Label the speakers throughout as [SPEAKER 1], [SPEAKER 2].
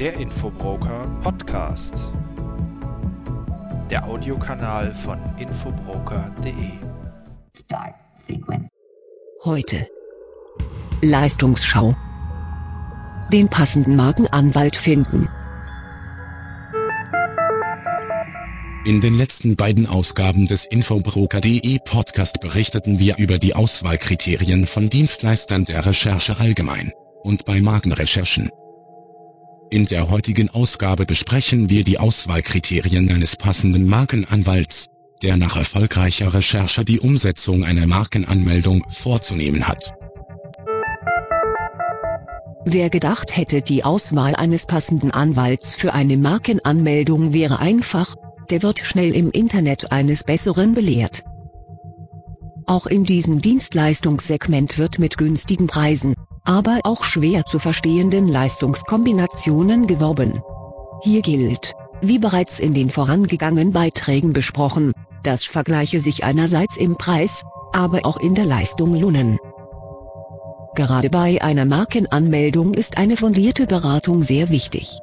[SPEAKER 1] Der Infobroker Podcast. Der Audiokanal von infobroker.de.
[SPEAKER 2] Start Sequence.
[SPEAKER 3] Heute. Leistungsschau. Den passenden Markenanwalt finden.
[SPEAKER 4] In den letzten beiden Ausgaben des Infobroker.de Podcast berichteten wir über die Auswahlkriterien von Dienstleistern der Recherche allgemein und bei Markenrecherchen. In der heutigen Ausgabe besprechen wir die Auswahlkriterien eines passenden Markenanwalts, der nach erfolgreicher Recherche die Umsetzung einer Markenanmeldung vorzunehmen hat.
[SPEAKER 3] Wer gedacht hätte, die Auswahl eines passenden Anwalts für eine Markenanmeldung wäre einfach, der wird schnell im Internet eines Besseren belehrt. Auch in diesem Dienstleistungssegment wird mit günstigen Preisen, aber auch schwer zu verstehenden Leistungskombinationen geworben. Hier gilt, wie bereits in den vorangegangenen Beiträgen besprochen, dass Vergleiche sich einerseits im Preis, aber auch in der Leistung lohnen. Gerade bei einer Markenanmeldung ist eine fundierte Beratung sehr wichtig.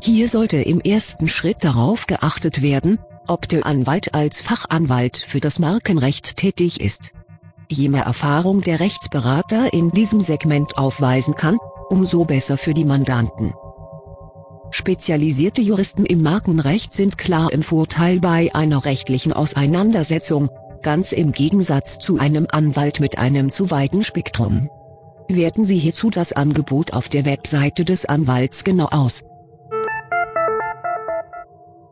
[SPEAKER 3] Hier sollte im ersten Schritt darauf geachtet werden, ob der Anwalt als Fachanwalt für das Markenrecht tätig ist. Je mehr Erfahrung der Rechtsberater in diesem Segment aufweisen kann, umso besser für die Mandanten. Spezialisierte Juristen im Markenrecht sind klar im Vorteil bei einer rechtlichen Auseinandersetzung, ganz im Gegensatz zu einem Anwalt mit einem zu weiten Spektrum. Werten Sie hierzu das Angebot auf der Webseite des Anwalts genau aus.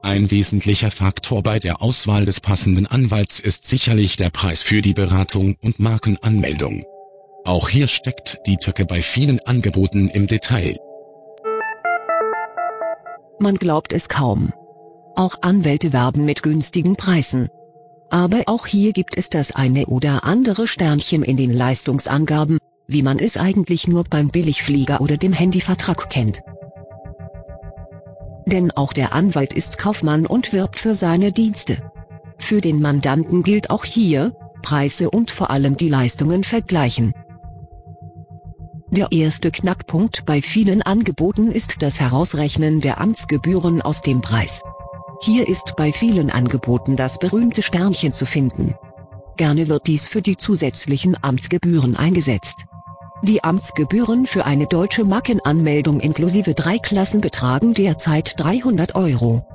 [SPEAKER 4] Ein wesentlicher Faktor bei der Auswahl des passenden Anwalts ist sicherlich der Preis für die Beratung und Markenanmeldung. Auch hier steckt die Tücke bei vielen Angeboten im Detail.
[SPEAKER 3] Man glaubt es kaum. Auch Anwälte werben mit günstigen Preisen. Aber auch hier gibt es das eine oder andere Sternchen in den Leistungsangaben, wie man es eigentlich nur beim Billigflieger oder dem Handyvertrag kennt. Denn auch der Anwalt ist Kaufmann und wirbt für seine Dienste. Für den Mandanten gilt auch hier, Preise und vor allem die Leistungen vergleichen. Der erste Knackpunkt bei vielen Angeboten ist das Herausrechnen der Amtsgebühren aus dem Preis. Hier ist bei vielen Angeboten das berühmte Sternchen zu finden. Gerne wird dies für die zusätzlichen Amtsgebühren eingesetzt. Die Amtsgebühren für eine deutsche Markenanmeldung inklusive drei Klassen betragen derzeit 300 Euro.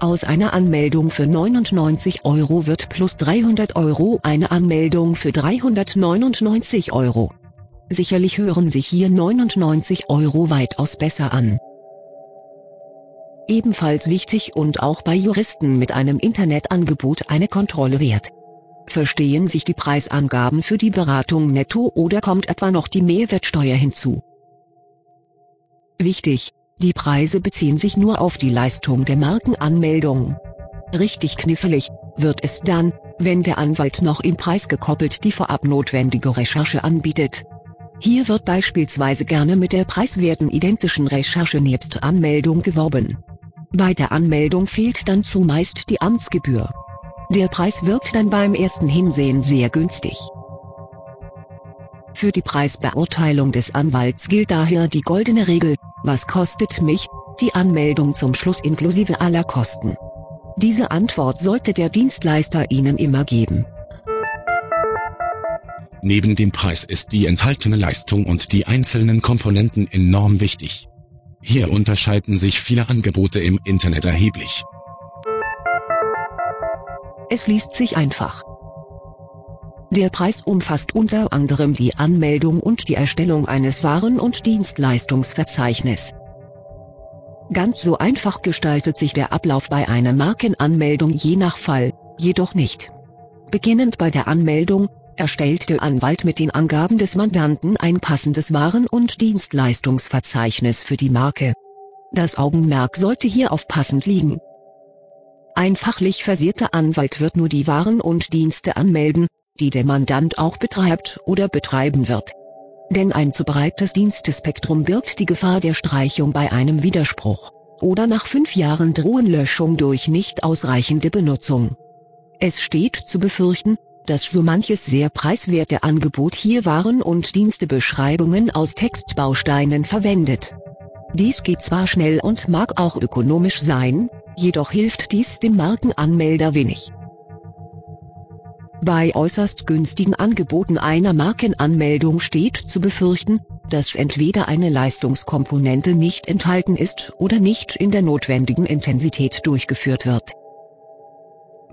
[SPEAKER 3] Aus einer Anmeldung für 99 Euro wird plus 300 Euro eine Anmeldung für 399 Euro. Sicherlich hören sich hier 99 Euro weitaus besser an. Ebenfalls wichtig und auch bei Juristen mit einem Internetangebot eine Kontrolle wert. Verstehen sich die Preisangaben für die Beratung netto oder kommt etwa noch die Mehrwertsteuer hinzu? Wichtig, die Preise beziehen sich nur auf die Leistung der Markenanmeldung. Richtig knifflig wird es dann, wenn der Anwalt noch im Preis gekoppelt die vorab notwendige Recherche anbietet. Hier wird beispielsweise gerne mit der preiswerten identischen Recherche nebst Anmeldung geworben. Bei der Anmeldung fehlt dann zumeist die Amtsgebühr. Der Preis wirkt dann beim ersten Hinsehen sehr günstig. Für die Preisbeurteilung des Anwalts gilt daher die goldene Regel, was kostet mich, die Anmeldung zum Schluss inklusive aller Kosten. Diese Antwort sollte der Dienstleister Ihnen immer geben.
[SPEAKER 4] Neben dem Preis ist die enthaltene Leistung und die einzelnen Komponenten enorm wichtig. Hier unterscheiden sich viele Angebote im Internet erheblich.
[SPEAKER 3] Es liest sich einfach. Der Preis umfasst unter anderem die Anmeldung und die Erstellung eines Waren- und Dienstleistungsverzeichnis. Ganz so einfach gestaltet sich der Ablauf bei einer Markenanmeldung je nach Fall, jedoch nicht. Beginnend bei der Anmeldung, erstellt der Anwalt mit den Angaben des Mandanten ein passendes Waren- und Dienstleistungsverzeichnis für die Marke. Das Augenmerk sollte hier auf passend liegen. Ein fachlich versierter Anwalt wird nur die Waren und Dienste anmelden, die der Mandant auch betreibt oder betreiben wird. Denn ein zu breites Dienstespektrum birgt die Gefahr der Streichung bei einem Widerspruch, oder nach fünf Jahren drohen Löschung durch nicht ausreichende Benutzung. Es steht zu befürchten, dass so manches sehr preiswerte Angebot hier Waren- und Dienstebeschreibungen aus Textbausteinen verwendet. Dies geht zwar schnell und mag auch ökonomisch sein, jedoch hilft dies dem Markenanmelder wenig. Bei äußerst günstigen Angeboten einer Markenanmeldung steht zu befürchten, dass entweder eine Leistungskomponente nicht enthalten ist oder nicht in der notwendigen Intensität durchgeführt wird.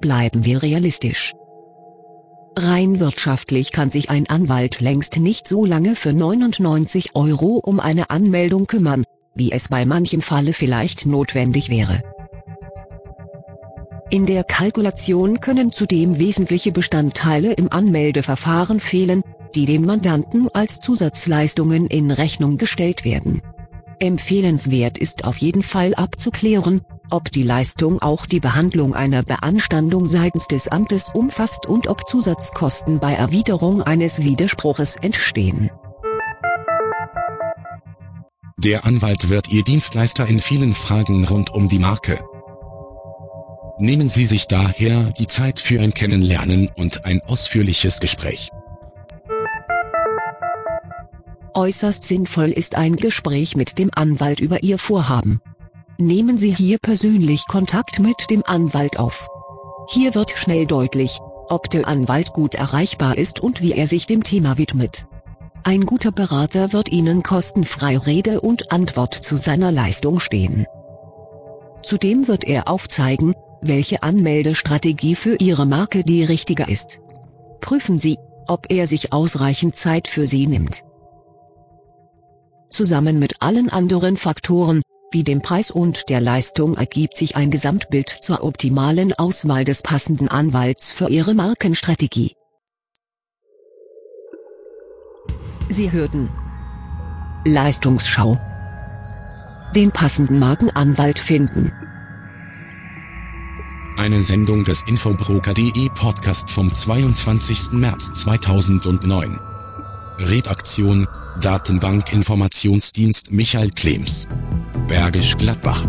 [SPEAKER 3] Bleiben wir realistisch. Rein wirtschaftlich kann sich ein Anwalt längst nicht so lange für 99 Euro um eine Anmeldung kümmern, wie es bei manchem Falle vielleicht notwendig wäre. In der Kalkulation können zudem wesentliche Bestandteile im Anmeldeverfahren fehlen, die dem Mandanten als Zusatzleistungen in Rechnung gestellt werden. Empfehlenswert ist auf jeden Fall abzuklären, ob die Leistung auch die Behandlung einer Beanstandung seitens des Amtes umfasst und ob Zusatzkosten bei Erwiderung eines Widerspruches entstehen.
[SPEAKER 4] Der Anwalt wird Ihr Dienstleister in vielen Fragen rund um die Marke. Nehmen Sie sich daher die Zeit für ein Kennenlernen und ein ausführliches Gespräch.
[SPEAKER 3] Äußerst sinnvoll ist ein Gespräch mit dem Anwalt über Ihr Vorhaben. Nehmen Sie hier persönlich Kontakt mit dem Anwalt auf. Hier wird schnell deutlich, ob der Anwalt gut erreichbar ist und wie er sich dem Thema widmet. Ein guter Berater wird Ihnen kostenfrei Rede und Antwort zu seiner Leistung stehen. Zudem wird er aufzeigen, welche Anmeldestrategie für Ihre Marke die richtige ist. Prüfen Sie, ob er sich ausreichend Zeit für Sie nimmt. Zusammen mit allen anderen Faktoren, wie dem Preis und der Leistung ergibt sich ein Gesamtbild zur optimalen Auswahl des passenden Anwalts für Ihre Markenstrategie. Sie hörten Leistungsschau. Den passenden Markenanwalt finden.
[SPEAKER 4] Eine Sendung des Infobroker.de Podcast vom 22. März 2009. Redaktion Datenbank Informationsdienst Michael Klems. Bergisch Gladbach